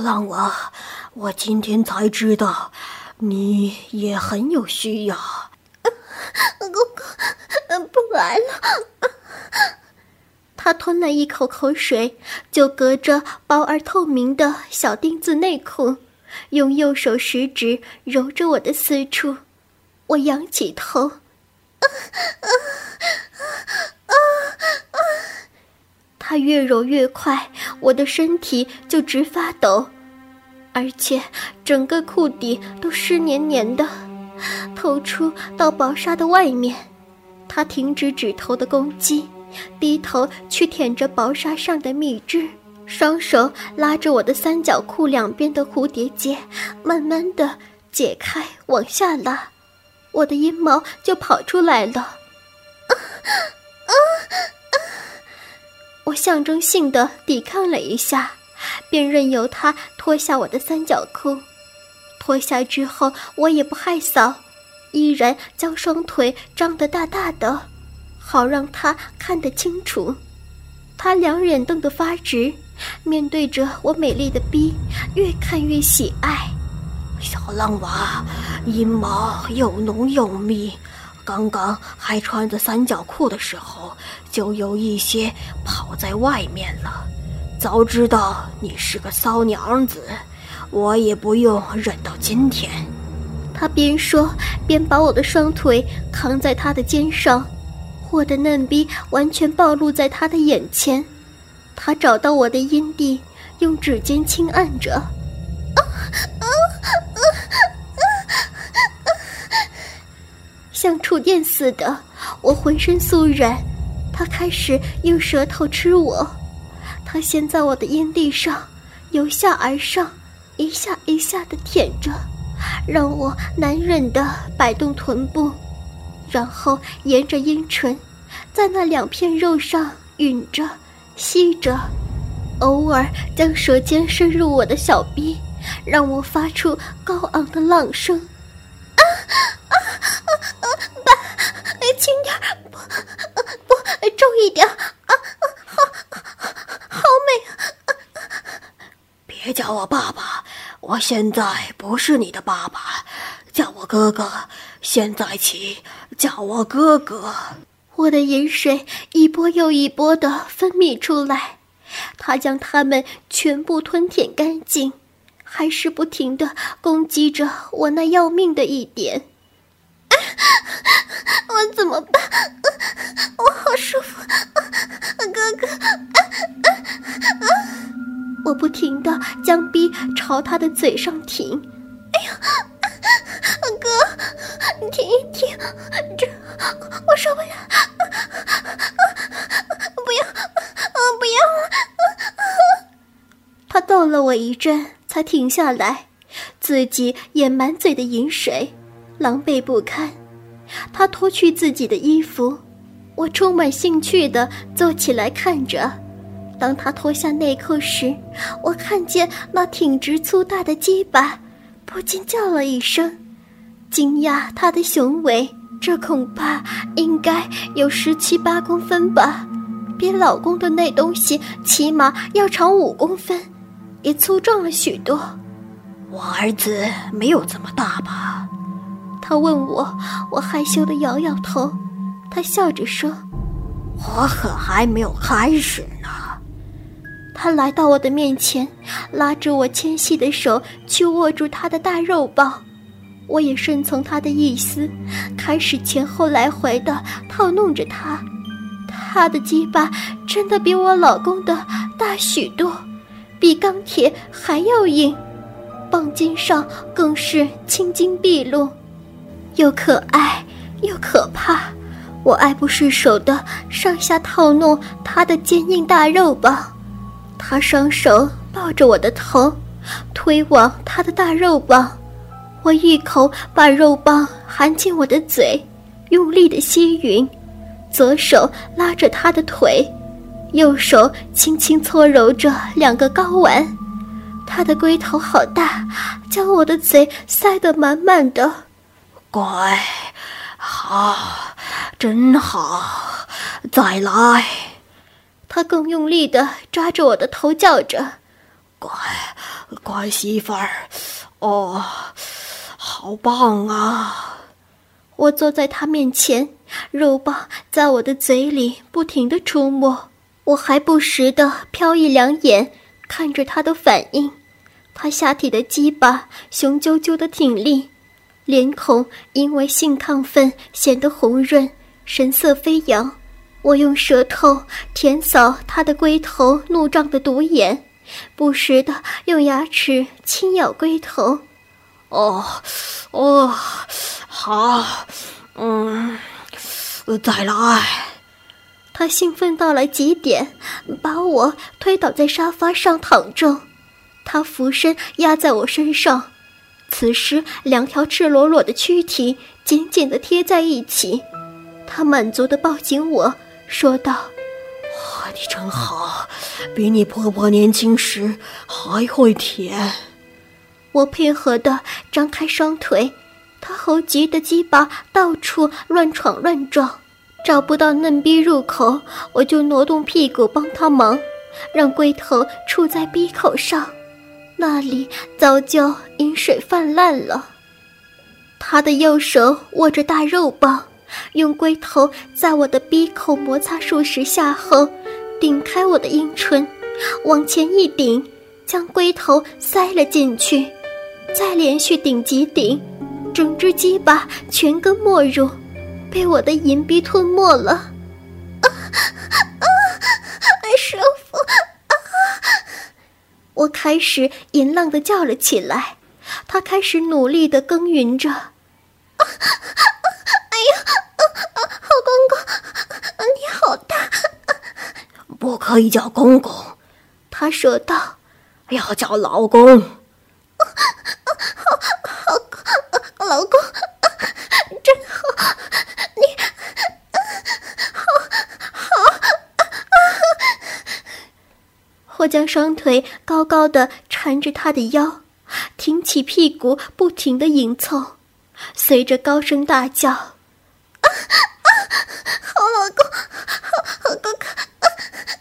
浪娃，我今天才知道，你也很有需要。哥哥，不来了。他吞了一口口水，就隔着薄而透明的小丁字内裤，用右手食指揉着我的私处。我仰起头，啊啊啊啊！他越揉越快，我的身体就直发抖，而且整个裤底都湿黏黏的，透出到薄纱的外面。他停止指头的攻击。低头去舔着薄纱上的蜜汁，双手拉着我的三角裤两边的蝴蝶结，慢慢的解开往下拉，我的阴毛就跑出来了。我象征性的抵抗了一下，便任由他脱下我的三角裤。脱下之后，我也不害臊，依然将双腿张得大大的。好让他看得清楚，他两眼瞪得发直，面对着我美丽的逼，越看越喜爱。小浪娃，阴毛又浓又密，刚刚还穿着三角裤的时候，就有一些跑在外面了。早知道你是个骚娘子，我也不用忍到今天。他边说边把我的双腿扛在他的肩上。我的嫩逼完全暴露在他的眼前，他找到我的阴蒂，用指尖轻按着，像触电似的，我浑身酥软。他开始用舌头吃我，他先在我的阴蒂上由下而上，一下一下的舔着，让我难忍的摆动臀部。然后沿着阴唇，在那两片肉上吮着、吸着，偶尔将舌尖伸入我的小臂，让我发出高昂的浪声。啊啊啊啊！爸，轻点不不，重一点！啊啊，好，好美啊！别叫我爸爸，我现在不是你的爸爸，叫我哥哥。现在起。叫我哥哥，我的饮水一波又一波的分泌出来，他将它们全部吞舔干净，还是不停的攻击着我那要命的一点。我怎么办？我好舒服，哥哥！我不停的将逼朝他的嘴上挺。哎呀！哥，你停一停，这我受不了，不要，不要！他逗了我一阵，才停下来，自己也满嘴的饮水，狼狈不堪。他脱去自己的衣服，我充满兴趣的坐起来看着。当他脱下内裤时，我看见那挺直粗大的鸡巴，不禁叫了一声。惊讶他的雄伟，这恐怕应该有十七八公分吧，比老公的那东西起码要长五公分，也粗壮了许多。我儿子没有这么大吧？他问我，我害羞的摇摇头。他笑着说：“我可还没有开始呢。”他来到我的面前，拉着我纤细的手去握住他的大肉棒。我也顺从他的意思，开始前后来回的套弄着他。他的鸡巴真的比我老公的大许多，比钢铁还要硬，棒尖上更是青筋毕露，又可爱又可怕。我爱不释手的上下套弄他的坚硬大肉棒，他双手抱着我的头，推往他的大肉棒。我一口把肉棒含进我的嘴，用力的吸吮，左手拉着他的腿，右手轻轻搓揉着两个睾丸。他的龟头好大，将我的嘴塞得满满的。乖，好，真好，再来。他更用力地抓着我的头，叫着：“乖，乖媳妇儿，哦，好棒啊！我坐在他面前，肉棒在我的嘴里不停地出没，我还不时地瞟一两眼，看着他的反应。他下体的鸡巴雄赳赳的挺立，脸孔因为性亢奋显得红润，神色飞扬。我用舌头舔扫他的龟头怒胀的独眼，不时的用牙齿轻咬龟头。哦，哦，好，嗯，再来。他兴奋到了极点，把我推倒在沙发上躺着。他俯身压在我身上，此时两条赤裸裸的躯体紧紧地贴在一起。他满足地抱紧我。说道：“哇，你真好，比你婆婆年轻时还会舔。”我配合地张开双腿，他猴急的鸡巴到处乱闯乱撞，找不到嫩逼入口，我就挪动屁股帮他忙，让龟头触在逼口上，那里早就饮水泛滥了。他的右手握着大肉棒。用龟头在我的鼻口摩擦数十下后，顶开我的阴唇，往前一顶，将龟头塞了进去，再连续顶几顶，整只鸡巴全根没入，被我的银币吞没了。我开始淫浪的叫了起来，他开始努力的耕耘着。哎呀，好公公，你好大不可以叫公公，他说道：“要叫老公。”好，好，老公，真好，你，好，好。我将双腿高高的缠着他的腰，挺起屁股，不停的迎凑，随着高声大叫：“啊啊，好老公，好，好哥哥。”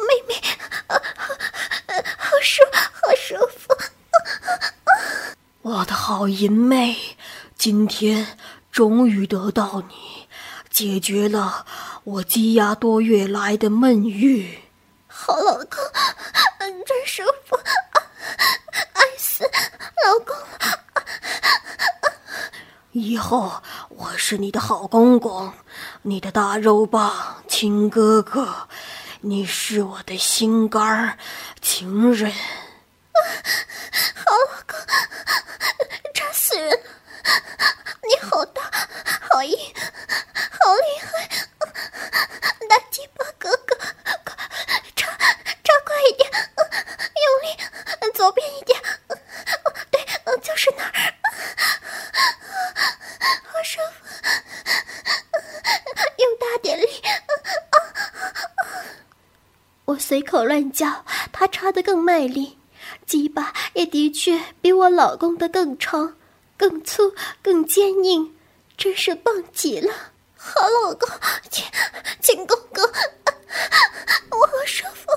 妹妹，好，好舒，好舒服。我的好淫妹，今天终于得到你，解决了我积压多月来的闷欲。好老公，真舒服，爱死老公。以后我是你的好公公，你的大肉棒亲哥哥。你是我的心肝情人，好老公，扎死人！你好大，好硬，好厉害！大鸡巴哥哥，快扎扎快一点，用力，左边一点，对，就是那儿，好舒服，用大点力。我随口乱叫，他插得更卖力，鸡巴也的确比我老公的更长、更粗、更坚硬，真是棒极了！好老公，亲亲公公，我好舒服！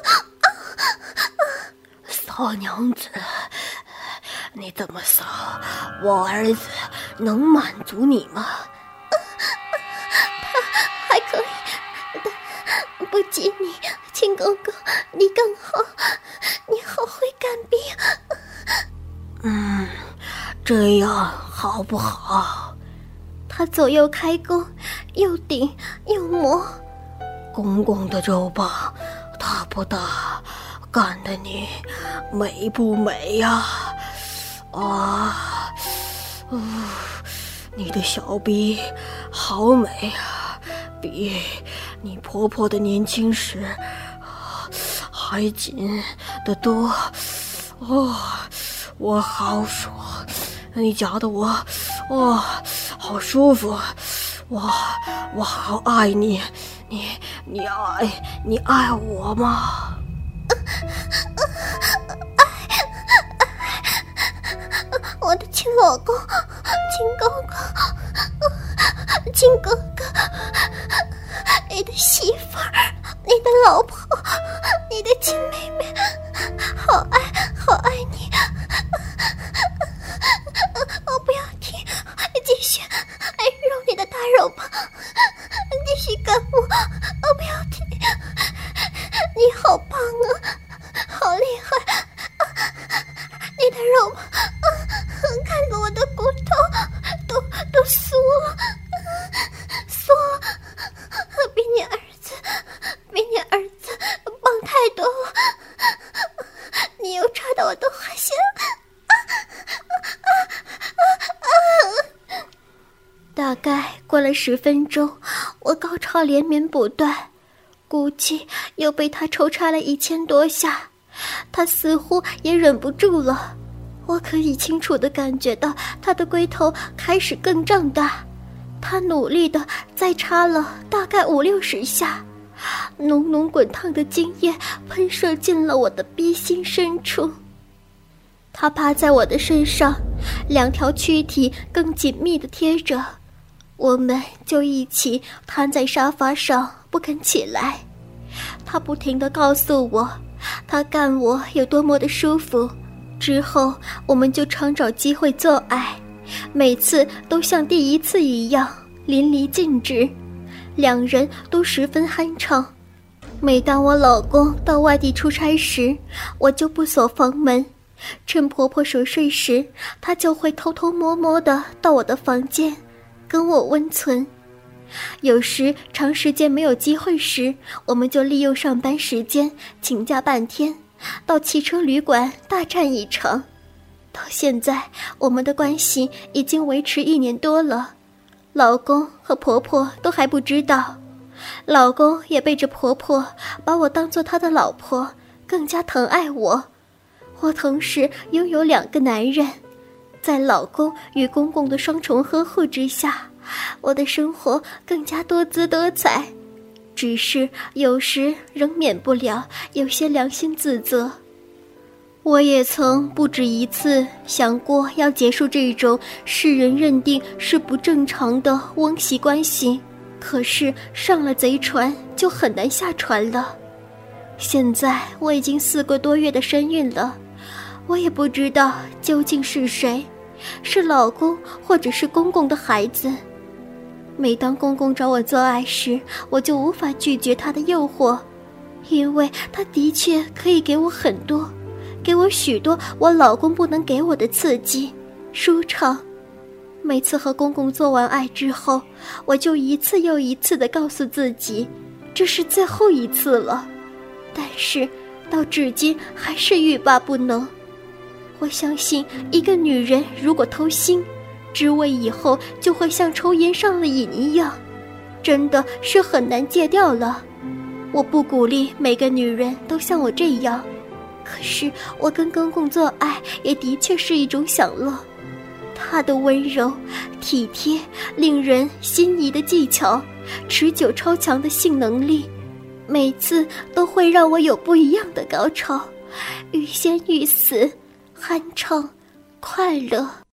骚娘子，你这么骚，我儿子能满足你吗？他还可以，但不及你。亲公公，你更好，你好会干冰。嗯，这样好不好？他左右开弓，又顶又磨。公公的肉棒大不大？干的你美不美呀？啊，哦你的小臂好美啊，比你婆婆的年轻时。还紧得多，哦，我好爽，你夹的我，哦，好舒服，我我好爱你，你你爱你爱我吗？爱，我的亲老公，亲公公，亲哥哥，你的媳妇儿，你的老婆。你的亲大概过了十分钟，我高潮连绵不断，估计又被他抽插了一千多下，他似乎也忍不住了。我可以清楚地感觉到他的龟头开始更胀大，他努力地再插了大概五六十下。浓浓滚烫的精液喷射进了我的逼心深处。他趴在我的身上，两条躯体更紧密的贴着，我们就一起瘫在沙发上不肯起来。他不停地告诉我，他干我有多么的舒服。之后我们就常找机会做爱，每次都像第一次一样淋漓尽致。两人都十分酣畅。每当我老公到外地出差时，我就不锁房门，趁婆婆熟睡时，他就会偷偷摸摸的到我的房间，跟我温存。有时长时间没有机会时，我们就利用上班时间请假半天，到汽车旅馆大战一场。到现在，我们的关系已经维持一年多了。老公和婆婆都还不知道，老公也背着婆婆把我当做他的老婆，更加疼爱我。我同时拥有两个男人，在老公与公公的双重呵护之下，我的生活更加多姿多彩。只是有时仍免不了有些良心自责。我也曾不止一次想过要结束这种世人认定是不正常的翁媳关系，可是上了贼船就很难下船了。现在我已经四个多月的身孕了，我也不知道究竟是谁，是老公或者是公公的孩子。每当公公找我做爱时，我就无法拒绝他的诱惑，因为他的确可以给我很多。给我许多我老公不能给我的刺激、舒畅。每次和公公做完爱之后，我就一次又一次的告诉自己，这是最后一次了。但是到至今还是欲罢不能。我相信，一个女人如果偷腥，知味以后就会像抽烟上了瘾一样，真的是很难戒掉了。我不鼓励每个女人都像我这样。可是我跟公公做爱也的确是一种享乐，他的温柔、体贴、令人心仪的技巧、持久超强的性能力，每次都会让我有不一样的高潮，欲仙欲死，酣畅，快乐。